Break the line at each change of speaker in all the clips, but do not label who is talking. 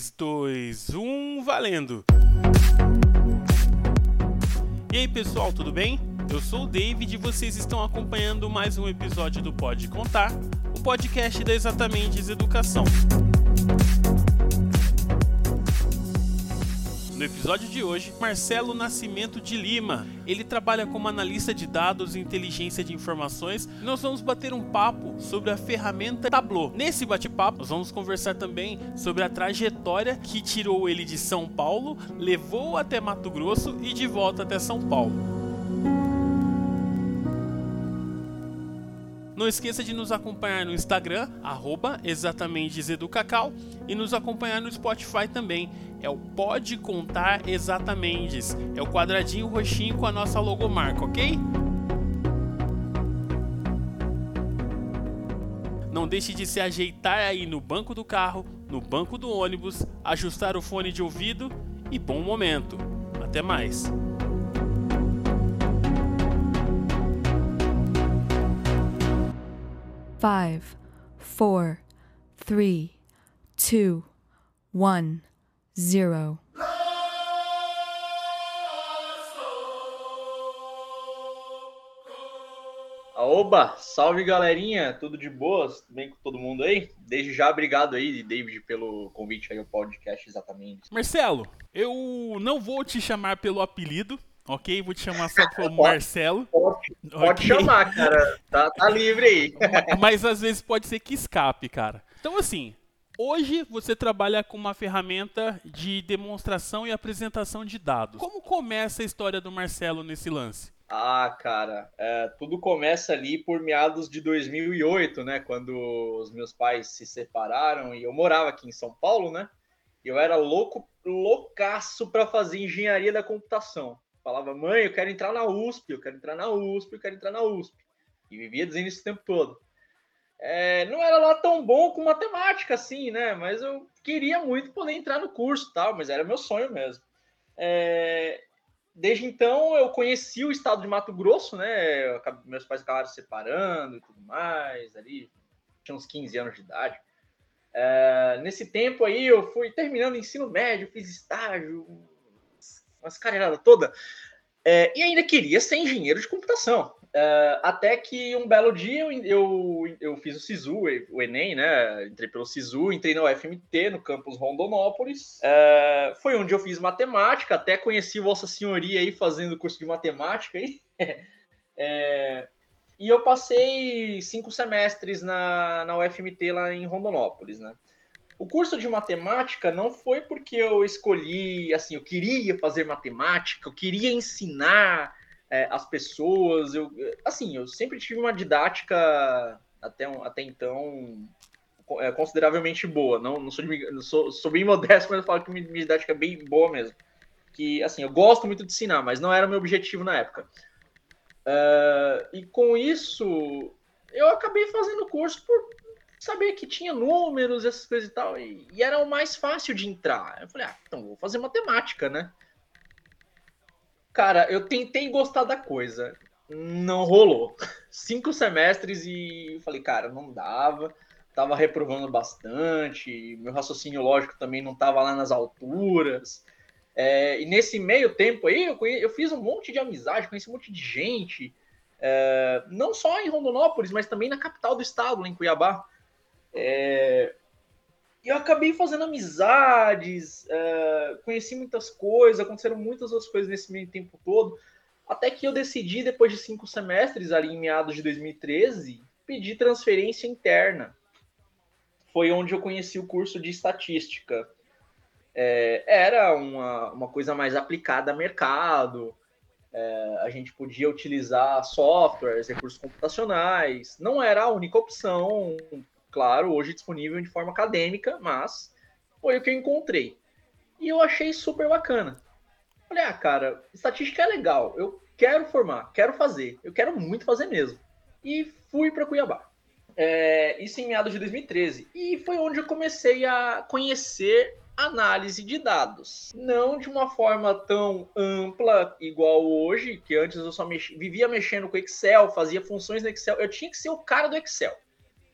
3, 2, 1, valendo! E aí pessoal, tudo bem? Eu sou o David e vocês estão acompanhando mais um episódio do Pode Contar, o podcast da Exatamente Educação. No episódio de hoje, Marcelo Nascimento de Lima. Ele trabalha como analista de dados e inteligência de informações. Nós vamos bater um papo sobre a ferramenta Tableau. Nesse bate-papo, nós vamos conversar também sobre a trajetória que tirou ele de São Paulo, levou até Mato Grosso e de volta até São Paulo. Não esqueça de nos acompanhar no Instagram, arroba exatamente e nos acompanhar no Spotify também. É o Pode Contar Exatamente. É o quadradinho roxinho com a nossa logomarca, ok? Não deixe de se ajeitar aí no banco do carro, no banco do ônibus, ajustar o fone de ouvido e bom momento. Até mais!
Five, four, three, two, one, zero.
Oba, salve galerinha, tudo de boas? Tudo bem com todo mundo aí? Desde já, obrigado aí, David, pelo convite aí ao podcast, exatamente.
Marcelo, eu não vou te chamar pelo apelido, ok? Vou te chamar só por Marcelo.
Pode, pode okay. chamar, cara. Tá, tá livre aí.
Mas às vezes pode ser que escape, cara. Então, assim, hoje você trabalha com uma ferramenta de demonstração e apresentação de dados. Como começa a história do Marcelo nesse lance?
Ah, cara, é, tudo começa ali por meados de 2008, né? Quando os meus pais se separaram e eu morava aqui em São Paulo, né? Eu era louco, loucaço para fazer engenharia da computação. Falava, mãe, eu quero entrar na USP, eu quero entrar na USP, eu quero entrar na USP. E vivia dizendo isso o tempo todo. É, não era lá tão bom com matemática assim, né? Mas eu queria muito poder entrar no curso tal, mas era meu sonho mesmo. É, desde então eu conheci o estado de Mato Grosso, né? Eu, meus pais acabaram se separando e tudo mais, ali tinha uns 15 anos de idade. É, nesse tempo aí eu fui terminando ensino médio, fiz estágio, umas carreiradas toda, é, e ainda queria ser engenheiro de computação. É, até que um belo dia eu, eu, eu, fiz o SISU, o Enem, né? Entrei pelo SISU, entrei na UFMT, no campus Rondonópolis. É, foi onde eu fiz matemática, até conheci Vossa Senhoria aí fazendo curso de matemática aí. É, e eu passei cinco semestres na, na UFMT lá em Rondonópolis, né? O curso de matemática não foi porque eu escolhi, assim, eu queria fazer matemática, eu queria ensinar é, as pessoas, eu, assim, eu sempre tive uma didática até, até então é, consideravelmente boa. Não, não sou, de, não sou, sou bem modesto, mas eu falo que minha, minha didática é bem boa mesmo. Que, assim, eu gosto muito de ensinar, mas não era o meu objetivo na época. Uh, e com isso, eu acabei fazendo curso por saber que tinha números, essas coisas e tal, e, e, era o mais fácil de entrar. Eu falei, ah, então vou fazer matemática, né? Cara, eu tentei gostar da coisa, não rolou. Cinco semestres e falei, cara, não dava. Tava reprovando bastante, meu raciocínio lógico também não tava lá nas alturas. É, e nesse meio tempo aí, eu, conheci, eu, fiz um monte de amizade, conheci um monte de gente, é, não só em Rondonópolis, mas também na capital do estado, em Cuiabá. É... Eu acabei fazendo amizades, é... conheci muitas coisas, aconteceram muitas outras coisas nesse meio tempo todo, até que eu decidi, depois de cinco semestres, ali em meados de 2013, pedir transferência interna. Foi onde eu conheci o curso de estatística. É... era uma, uma coisa mais aplicada a mercado, é, a gente podia utilizar softwares, recursos computacionais, não era a única opção, claro, hoje disponível de forma acadêmica, mas foi o que eu encontrei. E eu achei super bacana. Falei, ah, cara, estatística é legal, eu quero formar, quero fazer, eu quero muito fazer mesmo. E fui para Cuiabá. É, isso em meados de 2013. E foi onde eu comecei a conhecer análise de dados. Não de uma forma tão ampla igual hoje, que antes eu só mex... vivia mexendo com Excel, fazia funções no Excel. Eu tinha que ser o cara do Excel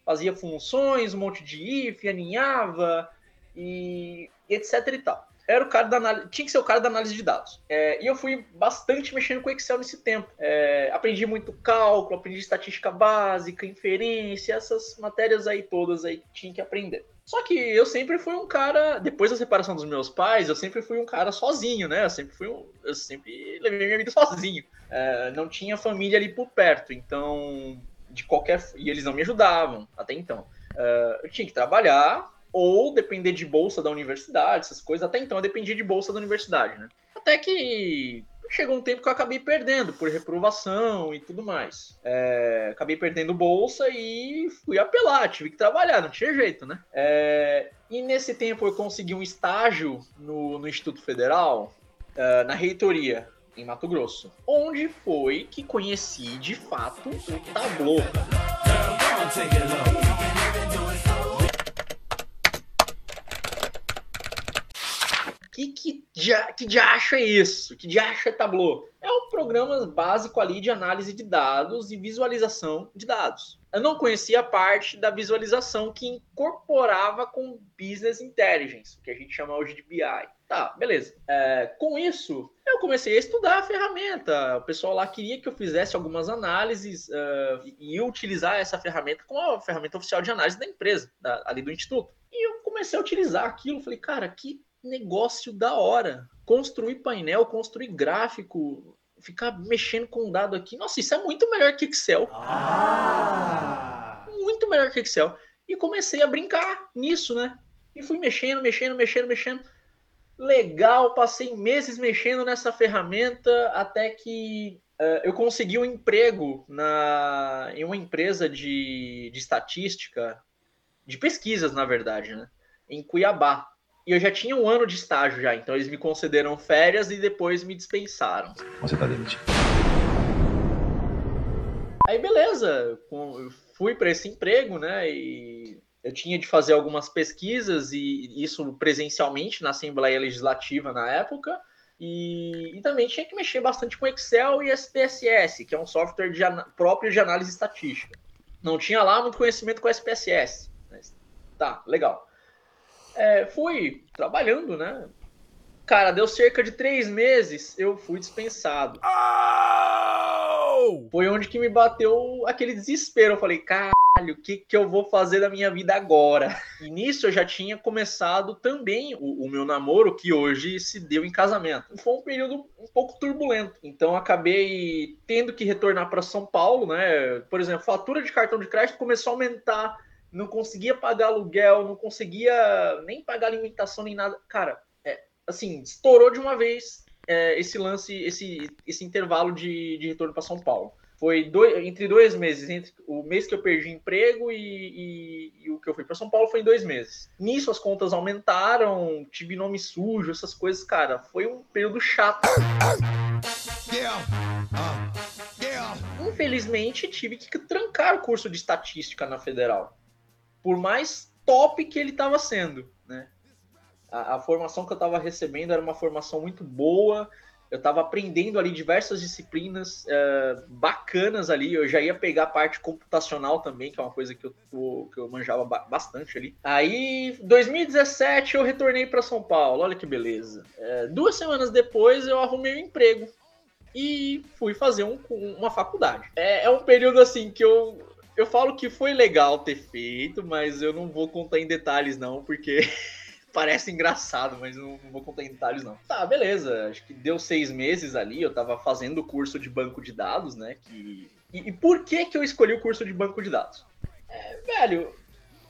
fazia funções, um monte de if, aninhava, e etc e tal. Era o cara da análise, tinha que ser o cara da análise de dados. É, e eu fui bastante mexendo com Excel nesse tempo. É, aprendi muito cálculo, aprendi estatística básica, inferência, essas matérias aí todas aí que tinha que aprender. Só que eu sempre fui um cara, depois da separação dos meus pais, eu sempre fui um cara sozinho, né? Eu sempre fui um, eu sempre levei minha vida sozinho. É, não tinha família ali por perto, então de qualquer e eles não me ajudavam até então. É, eu tinha que trabalhar ou depender de bolsa da universidade, essas coisas. Até então eu dependia de bolsa da universidade, né? Até que chegou um tempo que eu acabei perdendo por reprovação e tudo mais. É, acabei perdendo bolsa e fui apelar, tive que trabalhar, não tinha jeito, né? É, e nesse tempo eu consegui um estágio no, no Instituto Federal, uh, na reitoria, em Mato Grosso, onde foi que conheci de fato o Tableau. Que, que, dia, que diacho é isso? Que diacho é Tableau? É um programa básico ali de análise de dados e visualização de dados. Eu não conhecia a parte da visualização que incorporava com Business Intelligence, que a gente chama hoje de BI. Tá, beleza. É, com isso, eu comecei a estudar a ferramenta. O pessoal lá queria que eu fizesse algumas análises uh, e utilizar essa ferramenta como a ferramenta oficial de análise da empresa, da, ali do Instituto. E eu comecei a utilizar aquilo. Falei, cara, que negócio da hora. Construir painel, construir gráfico, ficar mexendo com um dado aqui. Nossa, isso é muito melhor que Excel. Ah. Muito melhor que Excel. E comecei a brincar nisso, né? E fui mexendo, mexendo, mexendo, mexendo. Legal, passei meses mexendo nessa ferramenta até que uh, eu consegui um emprego na, em uma empresa de, de estatística, de pesquisas, na verdade, né? Em Cuiabá. E eu já tinha um ano de estágio já, então eles me concederam férias e depois me dispensaram.
Você tá demitido.
Aí beleza, eu fui para esse emprego, né? E eu tinha de fazer algumas pesquisas e isso presencialmente na Assembleia Legislativa na época. E, e, também tinha que mexer bastante com Excel e SPSS, que é um software de próprio de análise estatística. Não tinha lá muito conhecimento com SPSS. Mas, tá, legal. É, fui trabalhando, né? Cara, deu cerca de três meses, eu fui dispensado. Oh! Foi onde que me bateu aquele desespero. Eu falei, caralho, o que, que eu vou fazer da minha vida agora? E nisso eu já tinha começado também o, o meu namoro, que hoje se deu em casamento. Foi um período um pouco turbulento. Então acabei tendo que retornar para São Paulo, né? Por exemplo, fatura de cartão de crédito começou a aumentar não conseguia pagar aluguel, não conseguia nem pagar alimentação nem nada. Cara, é, assim, estourou de uma vez é, esse lance, esse, esse intervalo de, de retorno para São Paulo. Foi dois, entre dois meses, entre o mês que eu perdi emprego e, e, e o que eu fui para São Paulo foi em dois meses. Nisso as contas aumentaram, tive nome sujo, essas coisas, cara. Foi um período chato. Infelizmente, tive que trancar o curso de estatística na federal por mais top que ele estava sendo, né? A, a, formação que eu estava recebendo era uma formação muito boa, eu estava aprendendo ali diversas disciplinas uh, bacanas ali, eu já ia pegar a parte computacional também, que é uma coisa que eu, tô, que eu manjava bastante ali. Aí, 2017, eu retornei para São Paulo, olha que beleza. Uh, duas semanas depois, eu arrumei um emprego e fui fazer um, uma faculdade. É, é um período assim que eu eu falo que foi legal ter feito, mas eu não vou contar em detalhes, não, porque parece engraçado, mas não, não, vou contar em detalhes, não. Tá, beleza. Acho que deu seis meses ali, eu tava fazendo o curso de banco de dados, né? Que... E, e por que, que eu escolhi o curso de banco de dados? É, velho,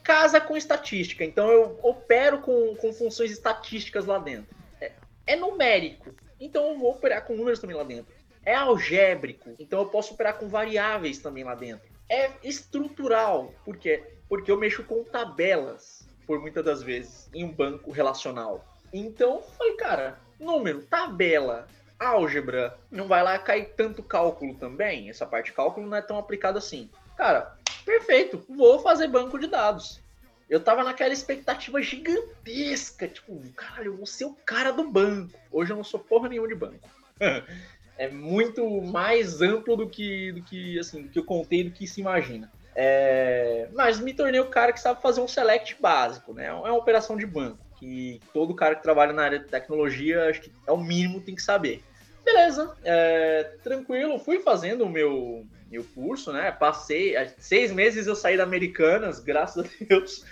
casa com estatística, então eu opero com, com funções estatísticas lá dentro. É, é numérico, então eu vou operar com números também lá dentro. É algébrico, então eu posso operar com variáveis também lá dentro é estrutural. Por quê? Porque eu mexo com tabelas, por muitas das vezes, em um banco relacional. Então, falei, cara, número, tabela, álgebra, não vai lá cair tanto cálculo também? Essa parte de cálculo não é tão aplicada assim. Cara, perfeito, vou fazer banco de dados. Eu tava naquela expectativa gigantesca, tipo, caralho, eu vou ser o cara do banco. Hoje eu não sou porra nenhuma de banco. é muito mais amplo do que, do que, assim, do que eu contei, do que se imagina. É, mas me tornei o cara que sabe fazer um select básico, né? É uma operação de banco. que todo cara que trabalha na área de tecnologia, acho que é o mínimo tem que saber. Beleza, é, tranquilo, fui fazendo o meu, meu curso, né? Passei, seis meses eu saí da Americanas, graças a Deus,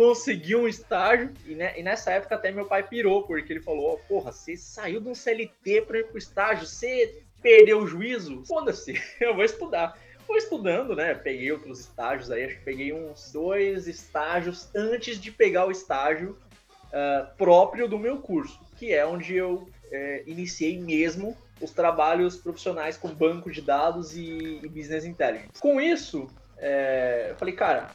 consegui um estágio. E, né, e, nessa época até meu pai pirou, porque ele falou: Porra, você saiu de um CLT para ir pro estágio, você perdeu o juízo? Foda-se, eu vou estudar. Fui estudando, né? Peguei outros estágios aí, acho que peguei uns dois estágios antes de pegar o estágio uh, próprio do meu curso, que é onde eu uh, iniciei mesmo os trabalhos profissionais com banco de dados e, e business intelligence. Com isso, é, eu falei, cara,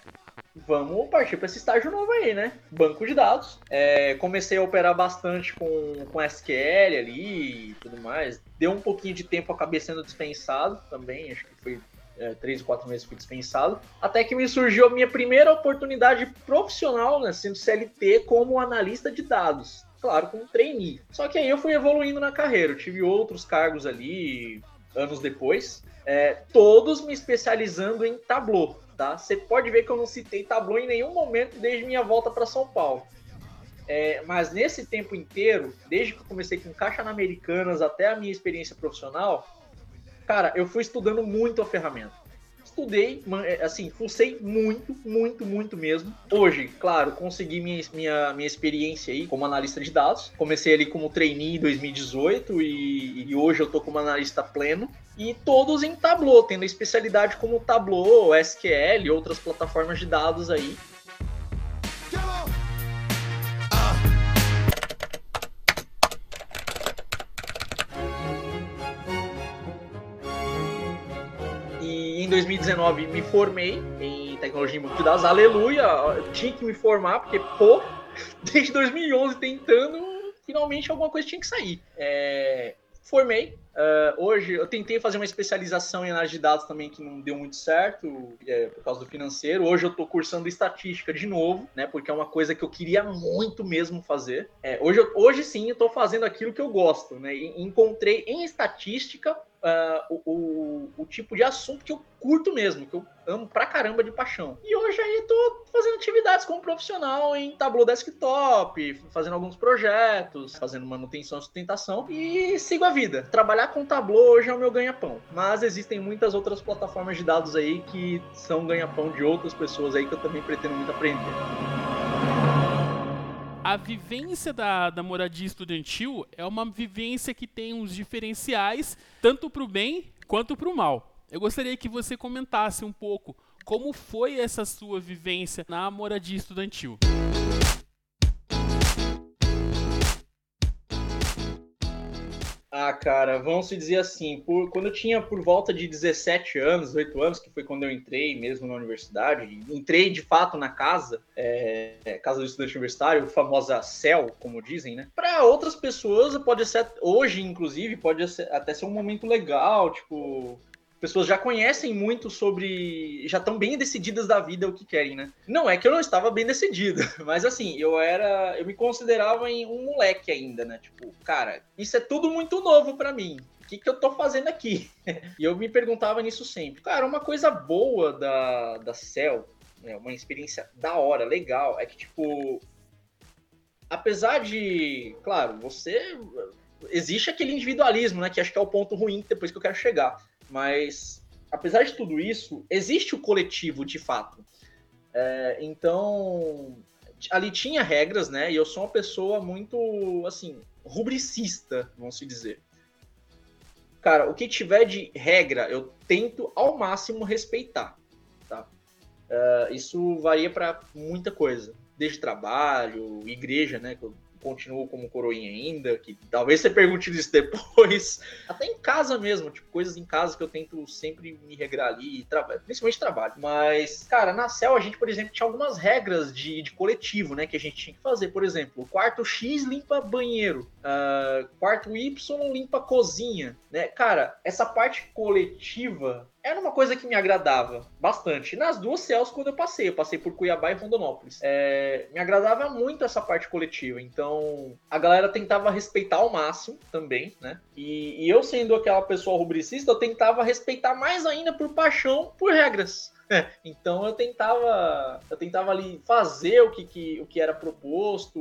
vamos partir para esse estágio novo aí, né? Banco de dados. É, comecei a operar bastante com, com SQL ali e tudo mais. Deu um pouquinho de tempo, acabei sendo dispensado também, acho que foi é, três ou quatro meses fui dispensado. Até que me surgiu a minha primeira oportunidade profissional, né, sendo CLT como analista de dados. Claro, como trainee. Só que aí eu fui evoluindo na carreira. Eu tive outros cargos ali anos depois, é, todos me especializando em Tableau tá? Você pode ver que eu não citei Tableau em nenhum momento desde minha volta para São Paulo. É, mas nesse tempo inteiro, desde que eu comecei com Caixa na Americanas até a minha experiência profissional, cara, eu fui estudando muito a ferramenta estudei, é, assim, fucei muito, muito, muito mesmo. Hoje, claro, consegui minha, minha, minha experiência aí como analista de dados. Comecei ali como trainee em 2018 e, e hoje eu tô como analista pleno. E todos em Tableau, tendo especialidade como Tableau, SQL outras plataformas de dados aí. Em 2019 me formei em tecnologia de dados, aleluia, tinha que me formar, porque, pô, desde 2011 tentando, finalmente alguma coisa tinha que sair. É, formei, Uh, hoje eu tentei fazer uma especialização em análise de dados também que não deu muito certo é, por causa do financeiro. Hoje eu estou cursando estatística de novo, né? Porque é uma coisa que eu queria muito mesmo fazer. É, hoje, hoje sim eu estou fazendo aquilo que eu gosto, né? Encontrei em estatística uh, o, o, tipo de assunto que eu curto mesmo, que eu amo pra caramba de paixão. E hoje aí tô fazendo atividades como profissional em Tableau Desktop, fazendo alguns projetos, fazendo manutenção e sustentação e sigo a vida. Trabalhar com Tableau hoje é o meu ganha-pão, mas existem muitas outras plataformas de dados aí que são ganha-pão de outras pessoas aí que eu também pretendo muito aprender
a vivência da, da moradia estudantil é uma vivência que tem uns diferenciais, tanto para o bem quanto para o mal. Eu gostaria que você comentasse um pouco como foi essa sua vivência na moradia estudantil.
Ah, cara, vamos se dizer assim, por, quando eu tinha por volta de 17 anos, 18 anos, que foi quando eu entrei mesmo na universidade, entrei de fato na casa, é, casa do estudante universitário, famosa CEL, como dizem, né? Para outras pessoas pode ser, hoje inclusive, pode ser, até ser um momento legal, tipo, pessoas já conhecem muito sobre. já estão bem decididas da vida o que querem, né? Não é que eu não estava bem decidido, mas assim, eu era. eu me considerava um moleque ainda, né? Tipo, cara, isso é tudo muito novo para mim. O que, que eu tô fazendo aqui? e eu me perguntava nisso sempre. Cara, uma coisa boa da, da Cell, né, uma experiência da hora, legal, é que, tipo, apesar de, claro, você existe aquele individualismo, né, que acho que é o ponto ruim depois que eu quero chegar. Mas, apesar de tudo isso, existe o coletivo de fato. É, então, ali tinha regras, né? E eu sou uma pessoa muito, assim, rubricista, vamos se dizer. Cara, o que tiver de regra, eu tento ao máximo respeitar, tá? Uh, isso varia para muita coisa, desde trabalho, igreja, né? Que eu continuo como coroinha ainda, que talvez você pergunte isso depois. Até em casa mesmo, tipo, coisas em casa que eu tento sempre me regrar ali, tra principalmente trabalho. Mas, cara, na CEL a gente, por exemplo, tinha algumas regras de, de coletivo, né, que a gente tinha que fazer. Por exemplo, quarto X limpa banheiro, uh, quarto Y limpa cozinha, né? Cara, essa parte coletiva era uma coisa que me agradava bastante. Nas duas céus, quando eu passei, eu passei por Cuiabá e Rondonópolis. É, me agradava muito essa parte coletiva. Então, a galera tentava respeitar ao máximo também, né? E, e eu, sendo aquela pessoa rubricista, eu tentava respeitar mais ainda por paixão, por regras. então eu tentava, eu tentava ali fazer o que, que, o que era proposto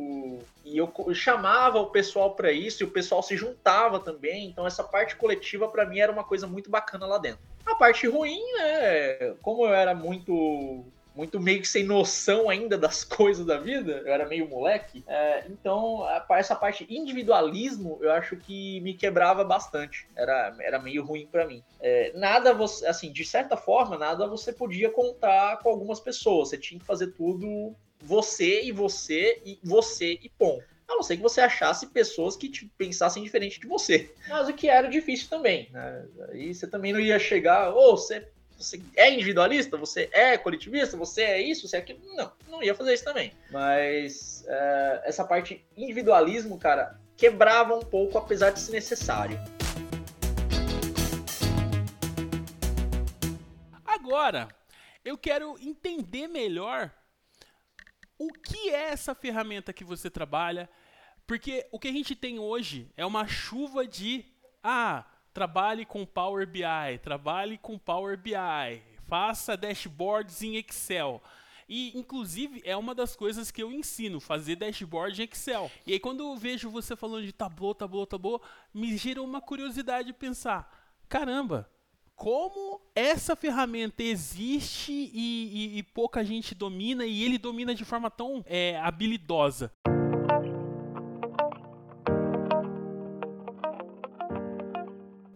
e eu, eu chamava o pessoal para isso e o pessoal se juntava também. Então essa parte coletiva para mim era uma coisa muito bacana lá dentro. A parte ruim, né? Como eu era muito muito meio que sem noção ainda das coisas da vida, eu era meio moleque. É, então, essa parte individualismo, eu acho que me quebrava bastante. Era, era meio ruim para mim. É, nada você, assim, de certa forma, nada você podia contar com algumas pessoas. Você tinha que fazer tudo você e você e você e ponto. A não ser que você achasse pessoas que te pensassem diferente de você. Mas o que era difícil também. Né? Aí você também não ia chegar, ou oh, você você é individualista, você é coletivista, você é isso, você é aquilo. Não, não ia fazer isso também. Mas é, essa parte individualismo, cara, quebrava um pouco, apesar de ser necessário.
Agora, eu quero entender melhor o que é essa ferramenta que você trabalha, porque o que a gente tem hoje é uma chuva de ah, trabalhe com Power BI, trabalhe com Power BI, faça dashboards em Excel. E, inclusive, é uma das coisas que eu ensino, fazer dashboard em Excel. E aí, quando eu vejo você falando de Tableau, Tableau, Tableau, me gera uma curiosidade de pensar, caramba, como essa ferramenta existe e, e, e pouca gente domina, e ele domina de forma tão é, habilidosa.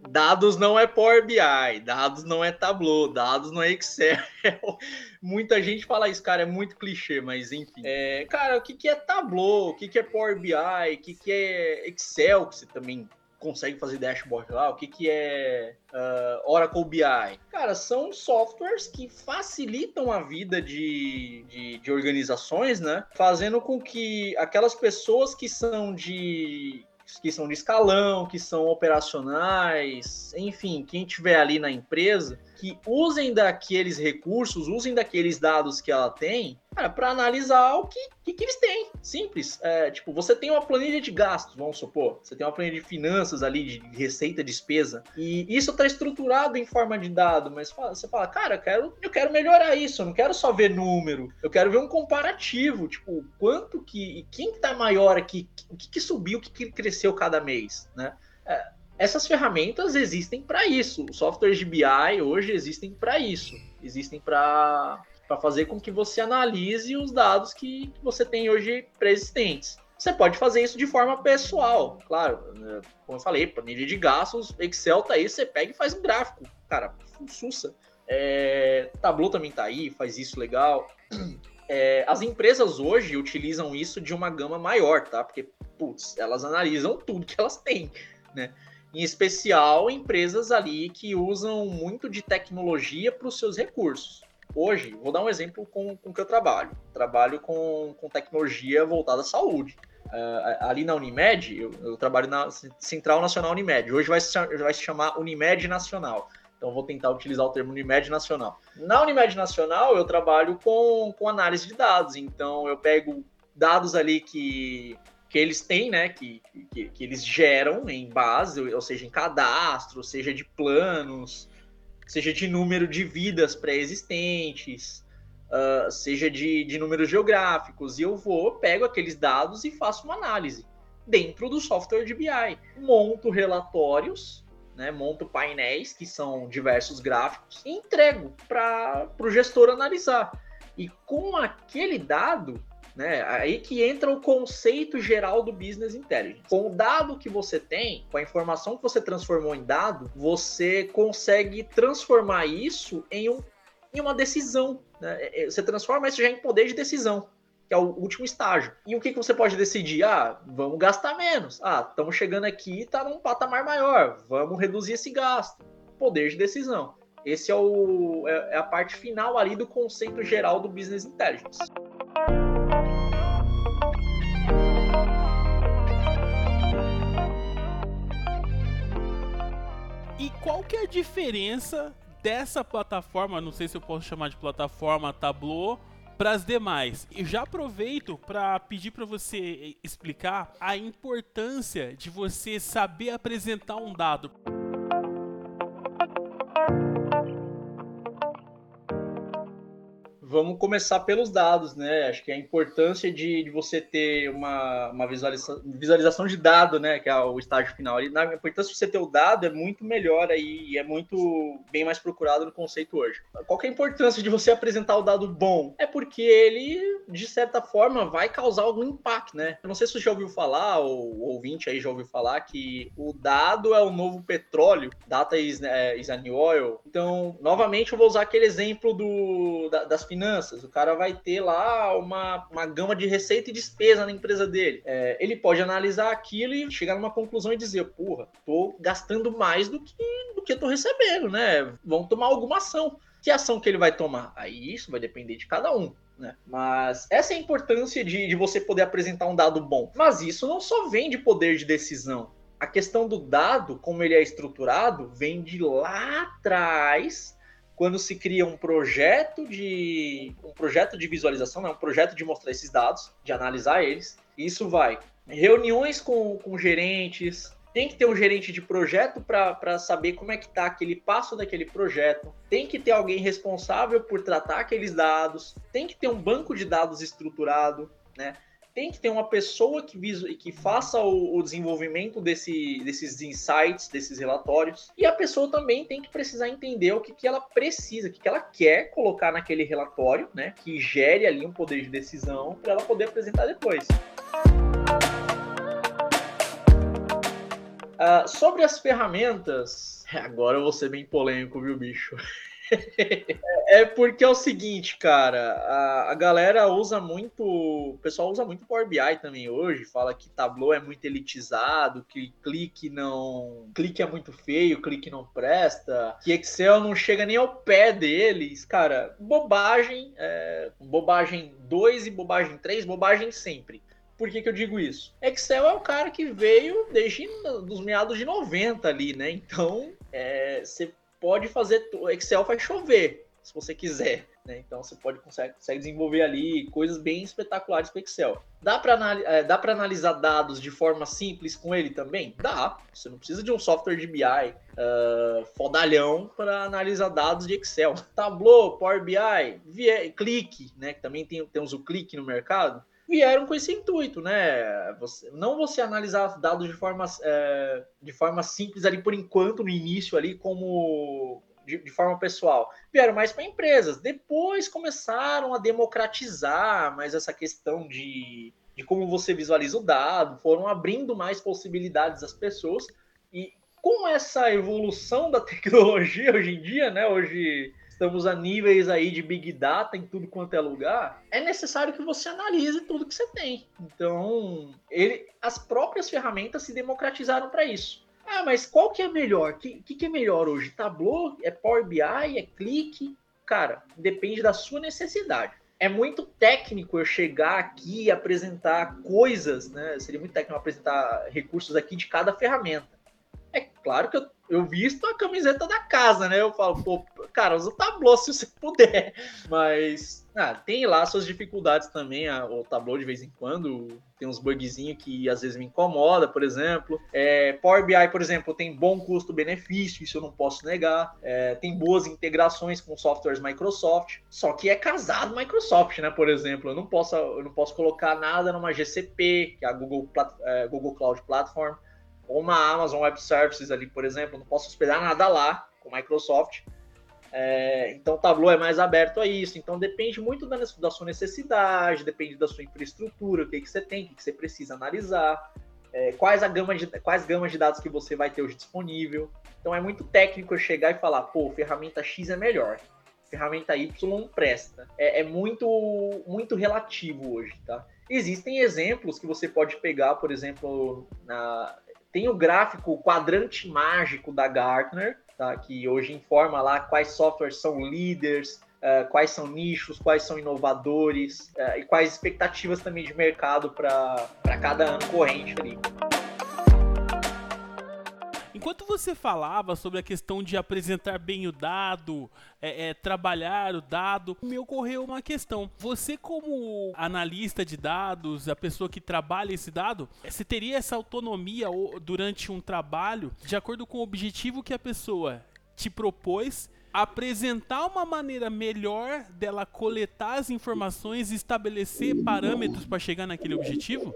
Dados não é Power BI, dados não é Tableau, dados não é Excel. Muita gente fala isso, cara, é muito clichê, mas enfim. É, cara, o que, que é Tableau? O que, que é Power BI? O que, que é Excel, que você também consegue fazer dashboard lá? O que, que é uh, Oracle BI? Cara, são softwares que facilitam a vida de, de, de organizações, né? Fazendo com que aquelas pessoas que são de que são de escalão, que são operacionais, enfim, quem tiver ali na empresa, que usem daqueles recursos, usem daqueles dados que ela tem, para analisar o que, que, que, eles têm. Simples. É, tipo, você tem uma planilha de gastos, vamos supor. Você tem uma planilha de finanças ali, de receita, despesa. E isso está estruturado em forma de dado, mas você fala, cara, eu quero, eu quero melhorar isso. Eu não quero só ver número. Eu quero ver um comparativo. Tipo, quanto que. Quem está maior aqui? O que, que subiu? O que, que cresceu cada mês, né? É, essas ferramentas existem para isso. Os softwares de BI hoje existem para isso. Existem para fazer com que você analise os dados que, você tem hoje pré-existentes. Você pode fazer isso de forma pessoal, claro. Né? Como eu falei, planilha de gastos, Excel tá aí, você pega e faz um gráfico. Cara, sussa. É, Tableau também tá aí, faz isso legal. É, as empresas hoje utilizam isso de uma gama maior, tá? Porque, putz, elas analisam tudo que elas têm, né? Em especial empresas ali que usam muito de tecnologia para os seus recursos. Hoje, vou dar um exemplo com, com que eu trabalho. Trabalho com, com tecnologia voltada à saúde. Uh, ali na Unimed, eu, eu, trabalho na Central Nacional Unimed. Hoje vai se, vai se chamar Unimed Nacional. Então, vou tentar utilizar o termo Unimed Nacional. Na Unimed Nacional, eu trabalho com, com análise de dados. Então, eu pego dados ali que que eles têm, né, que, que, que, eles geram em base, ou seja, em cadastro, seja de planos, seja de número de vidas pré-existentes, uh, seja de, de números geográficos, e eu vou, pego aqueles dados e faço uma análise dentro do software de BI. Monto relatórios, né, monto painéis, que são diversos gráficos, e entrego para o gestor analisar. E com aquele dado, né? Aí que entra o conceito geral do business intelligence. Com o dado que você tem, com a informação que você transformou em dado, você consegue transformar isso em, um, em uma decisão. Né? É, é, você transforma isso já em poder de decisão que é o último estágio. E o que, que você pode decidir? Ah, vamos gastar menos. Ah, estamos chegando aqui está num patamar maior. Vamos reduzir esse gasto. Poder de decisão. Esse é, o, é, é a parte final ali do conceito geral do Business Intelligence.
Qual que é a diferença dessa plataforma, não sei se eu posso chamar de plataforma Tableau, para as demais. E já aproveito para pedir para você explicar a importância de você saber apresentar um dado.
Vamos começar pelos dados, né? Acho que a importância de, de você ter uma, uma visualização, visualização de dado, né? Que é o estágio final. A importância de você ter o dado é muito melhor aí e é muito bem mais procurado no conceito hoje. Qual é a importância de você apresentar o dado bom? É porque ele, de certa forma, vai causar algum impacto, né? Eu não sei se você já ouviu falar, ou o ouvinte aí já ouviu falar, que o dado é o novo petróleo, data is, é, is a new oil. Então, novamente, eu vou usar aquele exemplo do, da, das finanças. O cara vai ter lá uma, uma gama de receita e despesa na empresa dele. É, ele pode analisar aquilo e chegar numa conclusão e dizer, porra, tô gastando mais do que, do que tô recebendo, né? Vamos tomar alguma ação. Que ação que ele vai tomar? Aí isso vai depender de cada um. Né? Mas essa é a importância de, de você poder apresentar um dado bom. Mas isso não só vem de poder de decisão. A questão do dado, como ele é estruturado, vem de lá atrás, quando se cria um projeto de um projeto de visualização, né? um projeto de mostrar esses dados, de analisar eles. Isso vai reuniões com, com gerentes, tem que ter um gerente de projeto para saber como é que está aquele passo daquele projeto. Tem que ter alguém responsável por tratar aqueles dados. Tem que ter um banco de dados estruturado, né? Tem que ter uma pessoa que, que faça o, o desenvolvimento desse, desses insights, desses relatórios. E a pessoa também tem que precisar entender o que, que ela precisa, o que, que ela quer colocar naquele relatório, né? Que gere ali um poder de decisão para ela poder apresentar depois. Uh, sobre as ferramentas, agora eu vou ser bem polêmico, viu, bicho? É porque é o seguinte, cara, a, a, galera usa muito, o pessoal usa muito Power BI também hoje, fala que Tableau é muito elitizado, que clique não, clique é muito feio, clique não presta, que Excel não chega nem ao pé deles, cara, bobagem, é, bobagem 2 e bobagem 3, bobagem sempre. Por que, que eu digo isso? Excel é o cara que veio desde os meados de 90 ali, né? Então, é, você pode fazer. Excel faz chover, se você quiser. Né? Então, você pode consegue, consegue desenvolver ali coisas bem espetaculares com Excel. Dá para é, dá analisar dados de forma simples com ele também? Dá. Você não precisa de um software de BI uh, fodalhão para analisar dados de Excel. Tableau, Power BI, Clique, né? Que também tem, temos o Clique no mercado vieram com esse intuito, né? Você, não você analisar dados de forma, é, de forma simples ali por enquanto, no início ali, como de, de forma pessoal. Vieram mais para empresas. Depois começaram a democratizar mais essa questão de, de como você visualiza o dado, foram abrindo mais possibilidades às pessoas. E com essa evolução da tecnologia hoje em dia, né? Hoje estamos a níveis aí de big data em tudo quanto é lugar, é necessário que você analise tudo que você tem. Então, ele, as próprias ferramentas se democratizaram para isso. Ah, mas qual que é melhor? O que, que, é melhor hoje? Tableau? É Power BI? É Click? Cara, depende da sua necessidade. É muito técnico eu chegar aqui e apresentar coisas, né? Seria muito técnico apresentar recursos aqui de cada ferramenta. É claro que eu eu visto a camiseta da casa, né? Eu falo, pô, cara, usa o Tableau se você puder. Mas ah, tem lá suas dificuldades também, a, o Tableau de vez em quando. Tem uns bugzinhos que às vezes me incomoda, por exemplo. É, Power BI, por exemplo, tem bom custo-benefício, isso eu não posso negar. É, tem boas integrações com softwares Microsoft, só que é casado Microsoft, né? Por exemplo, eu não posso, eu não posso colocar nada numa GCP, que é a Google, é, Google Cloud Platform ou uma Amazon Web Services ali, por exemplo, não posso hospedar nada lá com Microsoft. É, então o Tableau é mais aberto a isso. Então depende muito da, da sua necessidade, depende da sua infraestrutura, o que, que você tem, o que, que você precisa analisar, é, quais, a gama de, quais gamas de dados que você vai ter hoje disponível. Então é muito técnico eu chegar e falar, pô, ferramenta X é melhor, ferramenta Y presta. É, é muito, muito relativo hoje, tá? Existem exemplos que você pode pegar, por exemplo, na, tem o gráfico quadrante mágico da Gartner, tá? que hoje informa lá quais softwares são líderes, uh, quais são nichos, quais são inovadores uh, e quais expectativas também de mercado para cada ano corrente ali.
Enquanto você falava sobre a questão de apresentar bem o dado, é, é, trabalhar o dado, me ocorreu uma questão. Você, como analista de dados, a pessoa que trabalha esse dado, você teria essa autonomia durante um trabalho de acordo com o objetivo que a pessoa te propôs apresentar uma maneira melhor dela coletar as informações e estabelecer parâmetros para chegar naquele objetivo?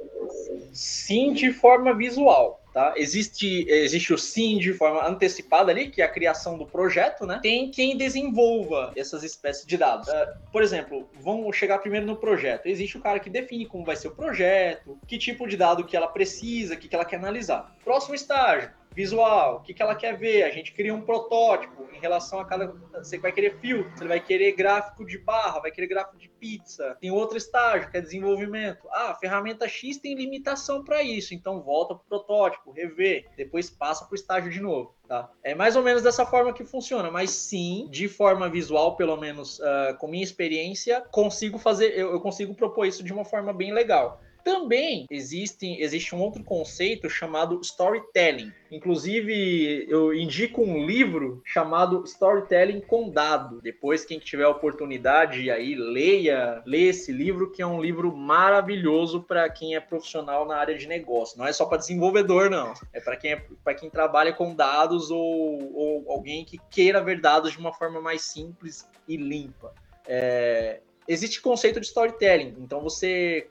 Sim, de forma visual. Tá? Existe, existe o sim de forma antecipada ali, que é a criação do projeto, né? Tem quem desenvolva essas espécies de dados. Uh, por exemplo, vamos chegar primeiro no projeto. Existe o cara que define como vai ser o projeto, que tipo de dado que ela precisa, que, que ela quer analisar. Próximo estágio, visual, o que, que ela quer ver. A gente cria um protótipo em relação a cada. Você vai querer filtro, você vai querer gráfico de barra, vai querer gráfico de pizza. Tem outro estágio que é desenvolvimento. Ah, a ferramenta X tem limitação para isso, então volta para o protótipo, rever, depois passa para o estágio de novo. Tá? É mais ou menos dessa forma que funciona, mas sim, de forma visual, pelo menos uh, com minha experiência, consigo fazer, eu, eu consigo propor isso de uma forma bem legal. Também existe, existe um outro conceito chamado storytelling. Inclusive, eu indico um livro chamado Storytelling com Dado. Depois, quem tiver oportunidade aí, leia, leia esse livro, que é um livro maravilhoso para quem é profissional na área de negócio. Não é só para desenvolvedor, não. É para quem, é, quem trabalha com dados ou, ou alguém que queira ver dados de uma forma mais simples e limpa. É, existe conceito de storytelling. Então, você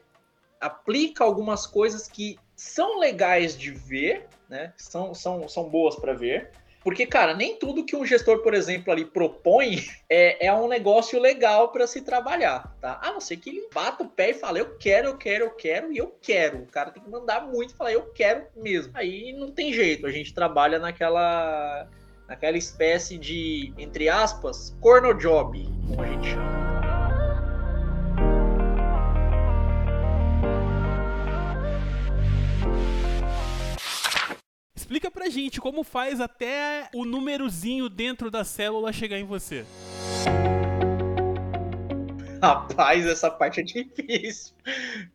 aplica algumas coisas que são legais de ver, né? São, são, são boas para ver. Porque, cara, nem tudo que um gestor, por exemplo, ali propõe é, é um negócio legal para se trabalhar, tá? A não ser que ele bata o pé e fale, eu quero, eu quero, eu quero e eu quero. O cara tem que mandar muito e falar, eu quero mesmo. Aí não tem jeito, a gente trabalha naquela, naquela espécie de, entre aspas, corno job, como a gente chama.
Explica pra gente como faz até o númerozinho dentro da célula chegar em você.
Rapaz, essa parte é difícil.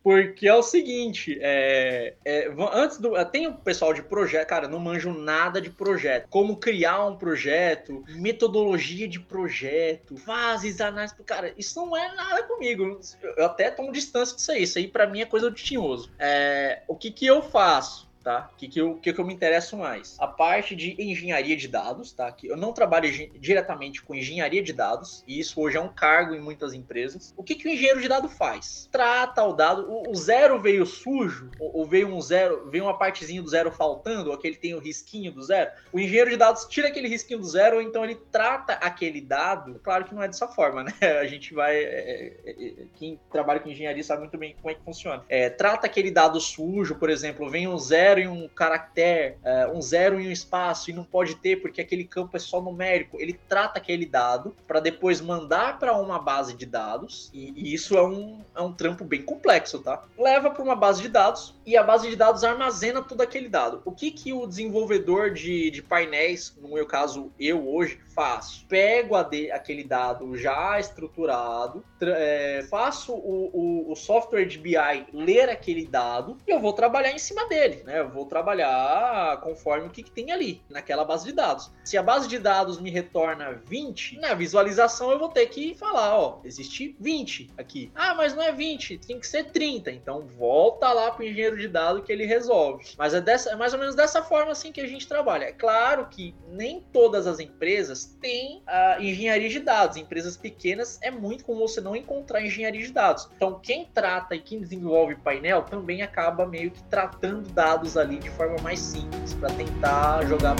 Porque é o seguinte, é, é, antes do. Tem o pessoal de projeto, cara, não manjo nada de projeto. Como criar um projeto, metodologia de projeto, fases, análise. Cara, isso não é nada comigo. Eu até tomo distância disso aí. Isso aí, pra mim, é coisa do tinhoso. É, o que, que eu faço? Tá? Que que eu, que que eu me interesso mais? A parte de engenharia de dados, tá? Que eu não trabalho diretamente com engenharia de dados, e isso hoje é um cargo em muitas empresas. O que que o engenheiro de dado faz? Trata o dado, o, o zero veio sujo, ou, ou, veio um zero, veio uma partezinha do zero faltando, ou aquele tem o risquinho do zero. O engenheiro de dados tira aquele risquinho do zero, ou então ele trata aquele dado. Claro que não é dessa forma, né? A gente vai, é, é, é, quem trabalha com engenharia sabe muito bem como é que funciona. É, trata aquele dado sujo, por exemplo, vem um zero zero e um caractere, uh, um zero e um espaço, e não pode ter porque aquele campo é só numérico. Ele trata aquele dado para depois mandar para uma base de dados, e, e, isso é um, é um trampo bem complexo, tá? Leva para uma base de dados e a base de dados armazena todo aquele dado. O que, que o desenvolvedor de, de painéis, no meu caso eu hoje, faço? Pego de, aquele dado já estruturado, é, faço o, o, o software de BI ler aquele dado e eu vou trabalhar em cima dele, né? Eu vou trabalhar conforme o que, que, tem ali, naquela base de dados. Se a base de dados me retorna 20, na visualização eu vou ter que falar, ó, existe 20 aqui. Ah, mas não é 20, tem que ser 30. Então volta lá para o engenheiro de dados que ele resolve. Mas é, dessa, é mais ou menos dessa forma assim que a gente trabalha. É claro que nem todas as empresas têm a engenharia de dados. Empresas pequenas é muito comum você não encontrar engenharia de dados. Então quem trata e quem desenvolve painel também acaba meio que tratando dados ali de forma mais simples para tentar jogar.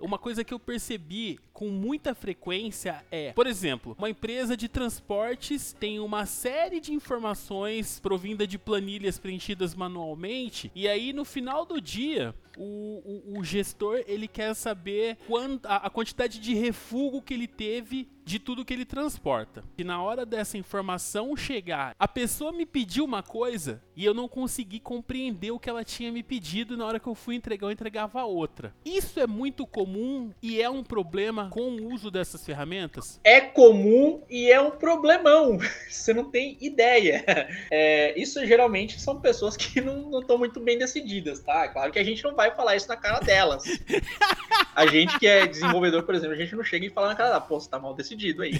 Uma coisa que eu percebi com muita frequência é, por exemplo, uma empresa de transportes tem uma série de informações provinda de planilhas preenchidas manualmente, e aí no final do dia o, o, o gestor ele quer saber quant, a, a quantidade de refúgio que ele teve de tudo que ele transporta. E na hora dessa informação chegar, a pessoa me pediu uma coisa e eu não consegui compreender o que ela tinha me pedido na hora que eu fui entregar, eu entregava outra. Isso é muito comum e é um problema com o uso dessas ferramentas?
É comum e é um problemão. Você não tem ideia. É, isso geralmente são pessoas que não estão muito bem decididas, tá? Claro que a gente não vai vai falar isso na cara delas. A gente que é desenvolvedor, por exemplo, a gente não chega e fala na cara dela, pô, você tá mal decidido aí.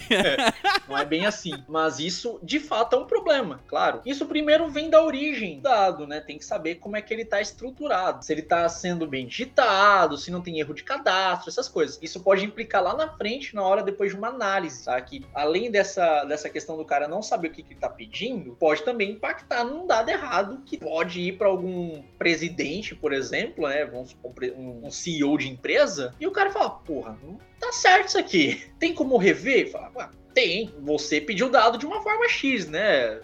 não é bem assim. Mas isso, de fato, é um problema, claro. Isso primeiro vem da origem do dado, né? Tem que saber como é que ele tá estruturado. Se ele tá sendo bem digitado, se não tem erro de cadastro, essas coisas. Isso pode implicar lá na frente, na hora depois de uma análise, tá? Que além dessa, dessa questão do cara não saber o que, que ele tá pedindo, pode também impactar num dado errado que pode ir para algum presidente, por exemplo, né? Vamos um CEO de empresa, e o cara fala, porra, não tá certo isso aqui. Tem como rever? Fala, tem. Você pediu dado de uma forma X, né?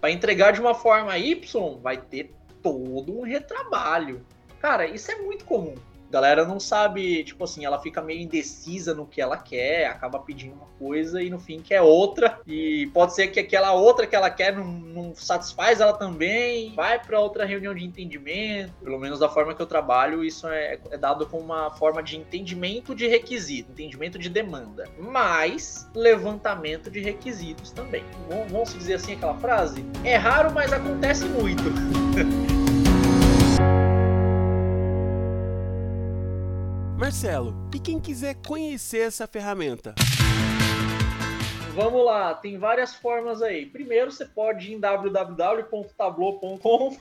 Para entregar de uma forma Y, vai ter todo um retrabalho. Cara, isso é muito comum galera não sabe, tipo assim, ela fica meio indecisa no que ela quer, acaba pedindo uma coisa e no fim quer outra. E pode ser que aquela outra que ela quer não, não satisfaz ela também, vai para outra reunião de entendimento. Pelo menos da forma que eu trabalho, isso é, é dado como uma forma de entendimento de requisito, entendimento de demanda, mas levantamento de requisitos também. Vamos dizer assim aquela frase? É raro, mas acontece muito.
Marcelo, e quem quiser conhecer essa ferramenta?
Vamos lá, tem várias formas aí. Primeiro, você pode ir em www.tableau.com.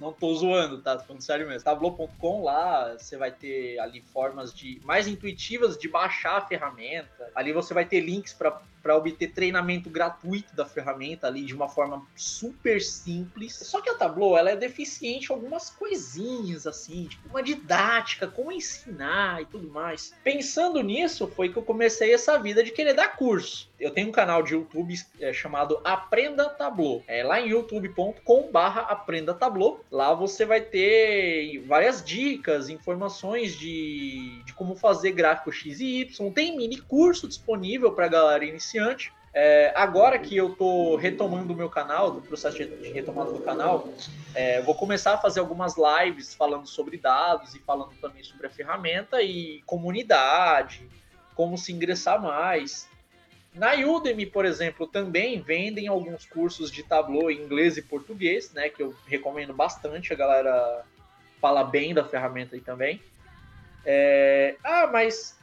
Não tô zoando, tá? Tô falando sério mesmo. Tableau.com lá, você vai ter ali formas de mais intuitivas de baixar a ferramenta. Ali você vai ter links para para obter treinamento gratuito da ferramenta ali de uma forma super simples. Só que a Tableau ela é deficiente em algumas coisinhas assim, tipo uma didática, como ensinar e tudo mais. Pensando nisso, foi que eu comecei essa vida de querer dar curso. Eu tenho um canal de YouTube é, chamado Aprenda Tableau. É lá em youtube.com/barra Aprenda Tableau. Lá você vai ter várias dicas, informações de, de como fazer gráfico X e Y. Tem mini curso disponível para galera iniciante. É, agora que eu tô retomando o meu canal, do processo de retomada do canal, é, vou começar a fazer algumas lives falando sobre dados e falando também sobre a ferramenta e comunidade, como se ingressar mais. Na Udemy, por exemplo, também vendem alguns cursos de Tableau em inglês e português, né? Que eu recomendo bastante, a galera fala bem da ferramenta aí também. É... Ah, mas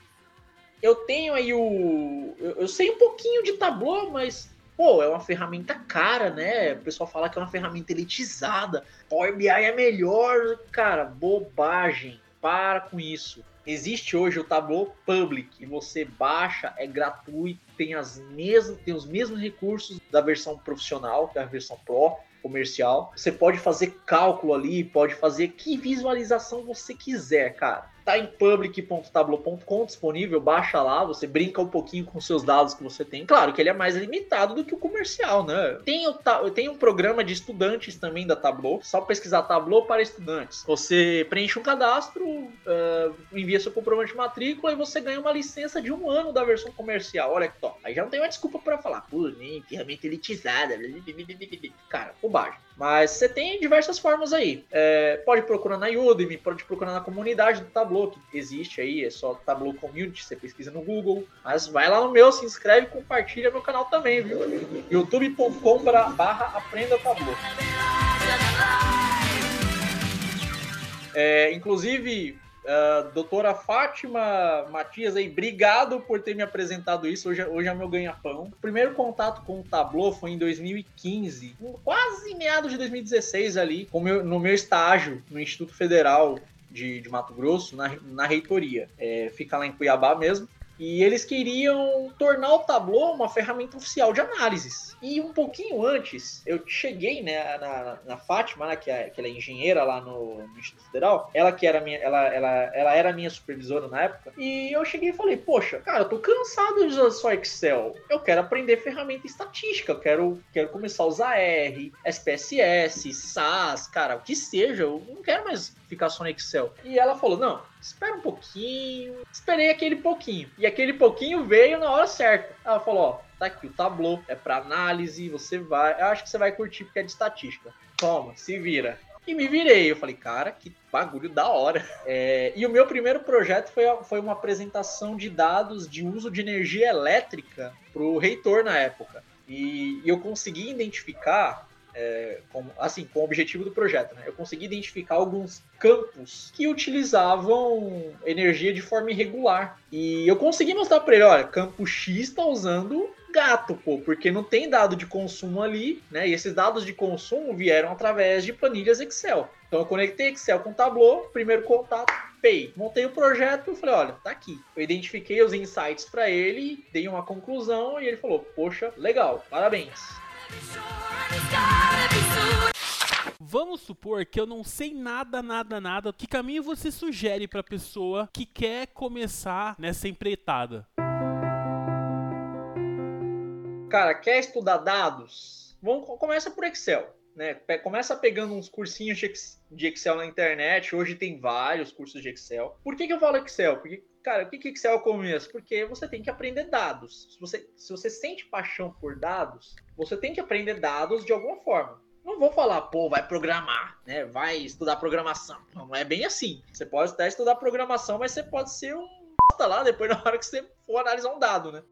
eu tenho aí o. Eu sei um pouquinho de Tableau, mas pô, é uma ferramenta cara, né? O pessoal fala que é uma ferramenta elitizada. Power BI é melhor, cara, bobagem. Para com isso. Existe hoje o Tableau Public, você baixa, é gratuito, tem, as mesmas, tem os mesmos recursos da versão profissional, que é versão Pro comercial. Você pode fazer cálculo ali, pode fazer que visualização você quiser, cara. Tá em public.tableau.com disponível, baixa lá, você brinca um pouquinho com seus dados que você tem. Claro que ele é mais limitado do que o comercial, né? Tem, o, tem um programa de estudantes também da Tableau, só pesquisar Tableau para estudantes. Você preenche um cadastro, uh, envia seu comprovante de matrícula e você ganha uma licença de um ano da versão comercial. Olha que top. Aí já não tem uma desculpa para falar, pô, nem ferramenta elitizada. Cara, bobagem. Mas você tem diversas formas aí. É, pode procurar na Udemy, pode procurar na comunidade do Tableau, que existe aí, é só Tableau Community, você pesquisa no Google. Mas vai lá no meu, se inscreve e compartilha meu canal também, viu? youtube.com barra aprenda Tableau. É, inclusive, Uh, doutora Fátima Matias aí, obrigado por ter me apresentado isso. Hoje, hoje é meu ganha-pão. O primeiro contato com o Tableau foi em 2015, quase meados de 2016 ali, meu, no meu estágio no Instituto Federal de, de Mato Grosso, na, na reitoria. É, fica lá em Cuiabá mesmo. E eles queriam tornar o Tableau uma ferramenta oficial de análises. E um pouquinho antes, eu cheguei né, na, na Fátima, né, que, é, que ela é engenheira lá no, no, Instituto Federal, ela que era minha, ela, ela, ela era minha supervisora na época, e eu cheguei e falei, poxa, cara, eu tô cansado de usar só Excel. Eu quero aprender ferramenta estatística, eu quero, quero começar a usar R, SPSS, SAS, cara, o que seja, eu não quero mais só no Excel. E ela falou: não, espera um pouquinho. Esperei aquele pouquinho. E aquele pouquinho veio na hora certa. Ela falou: ó, tá aqui o Tableau, é para análise, você vai. Eu acho que você vai curtir porque é de estatística. Toma, se vira. E me virei. Eu falei, cara, que bagulho da hora. É, e o meu primeiro projeto foi, foi uma apresentação de dados de uso de energia elétrica para o reitor na época. E eu consegui identificar é, com, assim, com o objetivo do projeto, né? Eu consegui identificar alguns campos que utilizavam energia de forma irregular. E eu consegui mostrar para ele, olha, campo X está usando gato, pô, porque não tem dado de consumo ali, né? E esses dados de consumo vieram através de planilhas Excel. Então eu conectei Excel com Tableau, primeiro contato, pay. Montei o projeto e falei, olha, tá aqui. Eu identifiquei os insights para ele, dei uma conclusão e ele falou, poxa, legal, parabéns.
Vamos supor que eu não sei nada, nada, nada. Que caminho você sugere para pessoa que quer começar nessa empreitada?
Cara, quer estudar dados? Vamos, começa por Excel. Né? Começa pegando uns cursinhos de Excel na internet. Hoje tem vários cursos de Excel. Por que, que eu falo Excel? Porque, cara, o que, que Excel é o começo? Porque você tem que aprender dados. Se você, se você sente paixão por dados, você tem que aprender dados de alguma forma. Não vou falar, pô, vai programar, né? Vai estudar programação. Não, é bem assim. Você pode até estudar programação, mas você pode ser um lá depois na hora que você for analisar um dado, né?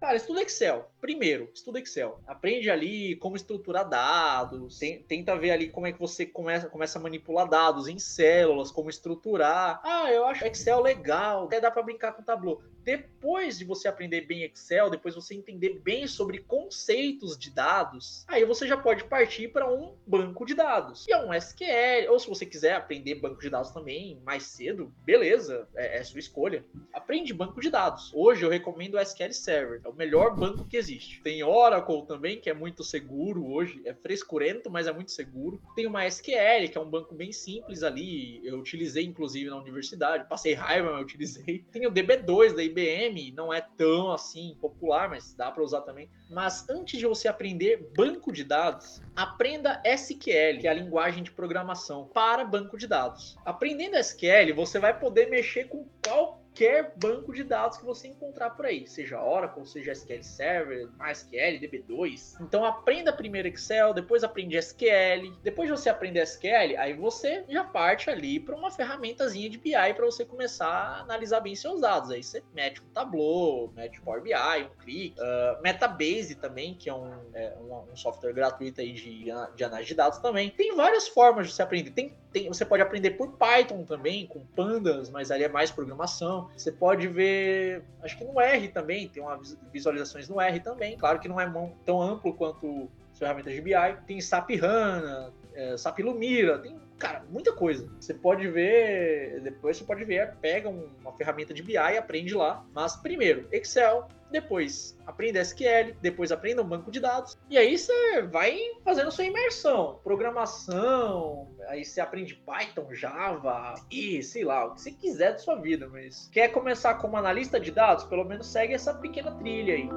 Cara, estuda Excel. Primeiro, estuda Excel. Aprende ali como estruturar dados. Tenta ver ali como é que você começa, começa a manipular dados em células, como estruturar. Ah, eu acho Excel legal. Até dá para brincar com o Tableau depois de você aprender bem Excel, depois você entender bem sobre conceitos de dados, aí você já pode partir para um banco de dados, que é um SQL, ou se você quiser aprender banco de dados também mais cedo, beleza, é, é sua escolha. Aprende banco de dados. Hoje eu recomendo o SQL Server, é o melhor banco que existe. Tem Oracle também, que é muito seguro hoje, é frescurento, mas é muito seguro. Tem uma SQL, que é um banco bem simples ali, eu utilizei inclusive na universidade, passei raiva, mas eu utilizei. Tem o DB2 da IBM não é tão assim popular, mas dá para usar também. Mas antes de você aprender banco de dados, aprenda SQL, que é a linguagem de programação para banco de dados. Aprendendo SQL, você vai poder mexer com qual qualquer banco de dados que você encontrar por aí, seja Oracle, seja SQL Server, MySQL, DB2. Então aprenda primeiro Excel, depois aprende SQL. Depois de você aprender SQL, aí você já parte ali para uma ferramentazinha de BI para você começar a analisar bem seus dados. Aí você mete um Tableau, mete um Power BI, um Click, uh, Metabase também, que é um, é um, software gratuito aí de, de análise de dados também. Tem várias formas de você aprender. Tem, tem, você pode aprender por Python também, com pandas, mas ali é mais programação. Você pode ver, acho que no R também, tem uma visualizações no R também. Claro que não é tão amplo quanto as ferramentas de BI. Tem SAP HANA, é, SAP Lumira, tem, cara, muita coisa. Você pode ver, depois você pode ver, pega uma ferramenta de BI e aprende lá. Mas primeiro, Excel, depois aprenda SQL, depois aprenda um banco de dados, e aí você vai fazendo sua imersão, programação, aí você aprende Python, Java, e sei lá, o que você quiser da sua vida, mas quer começar como analista de dados, pelo menos segue essa pequena trilha aí.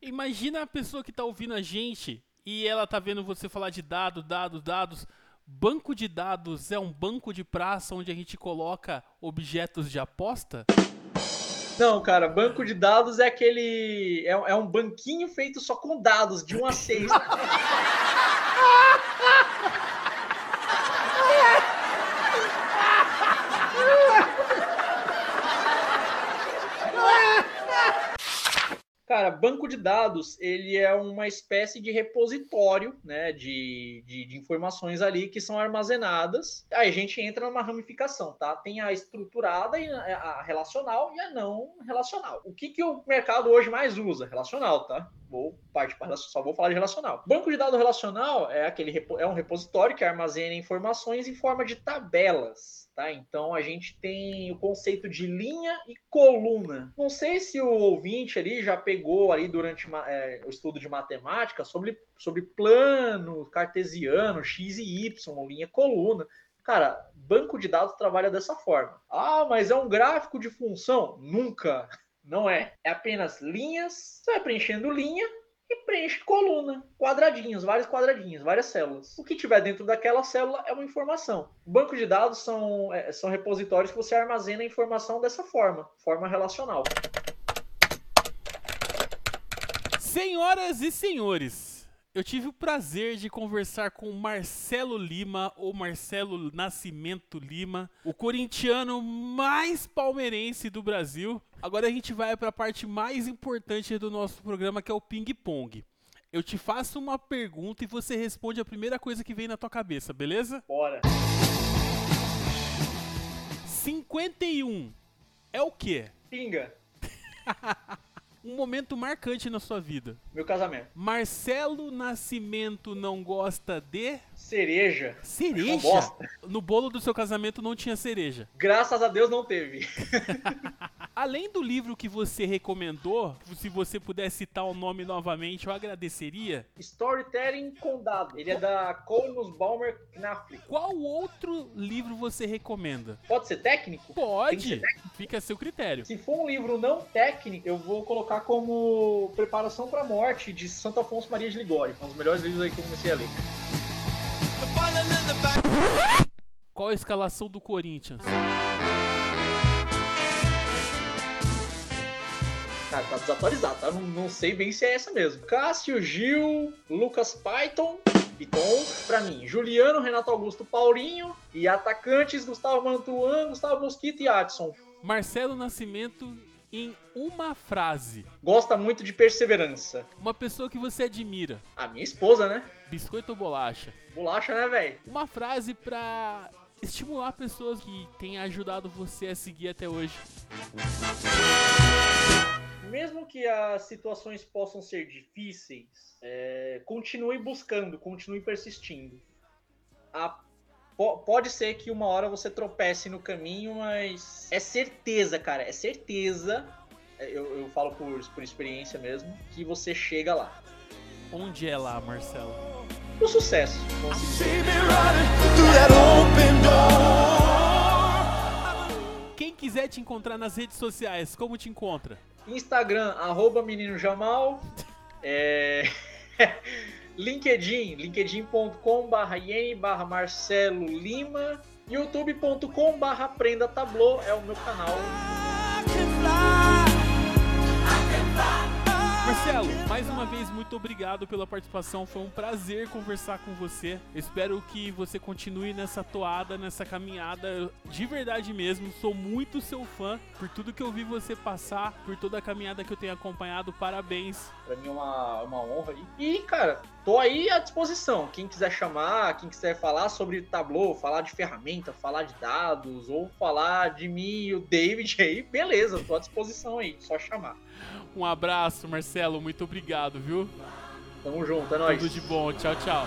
Imagina a pessoa que está ouvindo a gente e ela tá vendo você falar de dados, dados, dados. Banco de dados é um banco de praça onde a gente coloca objetos de aposta?
Não, cara, banco de dados é aquele. É, é um banquinho feito só com dados, de 1 a 6. Cara, banco de dados, ele é uma espécie de repositório, né, de, de, de, informações ali que são armazenadas. Aí a gente entra numa ramificação, tá? Tem a estruturada, e a relacional e a não relacional. O que, que o mercado hoje mais usa? Relacional, tá? Vou partir para só vou falar de relacional. Banco de dados relacional é aquele é um repositório que armazena informações em forma de tabelas Tá? Então a gente tem o conceito de linha e coluna. Não sei se o ouvinte ali já pegou ali durante é, o estudo de matemática sobre, sobre plano cartesiano, x e y, linha e coluna. Cara, banco de dados trabalha dessa forma. Ah, mas é um gráfico de função? Nunca. Não é. É apenas linhas. Você vai preenchendo linha e preenche coluna, quadradinhos, vários quadradinhos, várias células. O que tiver dentro daquela célula é uma informação. Banco de dados são, é, são repositórios que você armazena a informação dessa forma, forma relacional.
Senhoras e senhores, eu tive o prazer de conversar com Marcelo Lima, ou Marcelo Nascimento Lima, o corintiano mais palmeirense do Brasil. Agora a gente vai para a parte mais importante do nosso programa, que é o ping-pong. Eu te faço uma pergunta e você responde a primeira coisa que vem na tua cabeça, beleza?
Bora.
51 é o quê?
Pinga.
um momento marcante na sua vida.
Meu casamento.
Marcelo Nascimento não gosta de
cereja.
Cereja? No bolo do seu casamento não tinha cereja.
Graças a Deus não teve.
Além do livro que você recomendou, se você puder citar o nome novamente, eu agradeceria.
Storytelling Condado. Ele é da Colmus Balmer Knafley.
Qual outro livro você recomenda?
Pode ser técnico?
Pode. Ser técnico? Fica a seu critério.
Se for um livro não técnico, eu vou colocar como Preparação para a Morte de Santo Afonso Maria de Ligório. Um dos melhores livros aí que eu comecei a ler.
Qual a escalação do Corinthians?
Cara, tá desatualizado, tá? Não, não, sei bem se é essa mesmo. Cássio, Gil, Lucas Python, Piton, pra mim. Juliano, Renato Augusto, Paulinho. E atacantes, Gustavo Mantuan, Gustavo Mosquito e Adson.
Marcelo Nascimento em uma frase.
Gosta muito de perseverança.
Uma pessoa que você admira.
A minha esposa, né?
Biscoito ou bolacha?
Bolacha, né, velho?
Uma frase pra estimular pessoas que têm ajudado você a seguir até hoje.
Mesmo que as situações possam ser difíceis, é, continue buscando, continue persistindo. A pode ser que uma hora você tropece no caminho, mas é certeza, cara, é certeza. É, eu, eu falo por, por experiência mesmo, que você chega lá.
Onde é lá, Marcelo?
O sucesso.
Quem quiser te encontrar nas redes sociais, como te encontra?
Instagram, arroba menino Jamal. É... LinkedIn, linkedin.com barra barra Marcelo Lima, youtube.com barra Prenda Tablô é o meu canal.
Marcelo, mais uma vez, muito obrigado pela participação. Foi um prazer conversar com você. Espero que você continue nessa toada, nessa caminhada. De verdade mesmo, sou muito seu fã por tudo que eu vi você passar, por toda a caminhada que eu tenho acompanhado. Parabéns.
Pra mim é uma, uma honra aí. E, cara, tô aí à disposição. Quem quiser chamar, quem quiser falar sobre Tableau, falar de ferramenta, falar de dados, ou falar de mim e o David aí, beleza, tô à disposição aí, só chamar.
Um abraço, Marcelo. Muito obrigado, viu?
Tamo junto, é nóis.
Tudo de bom. Tchau, tchau.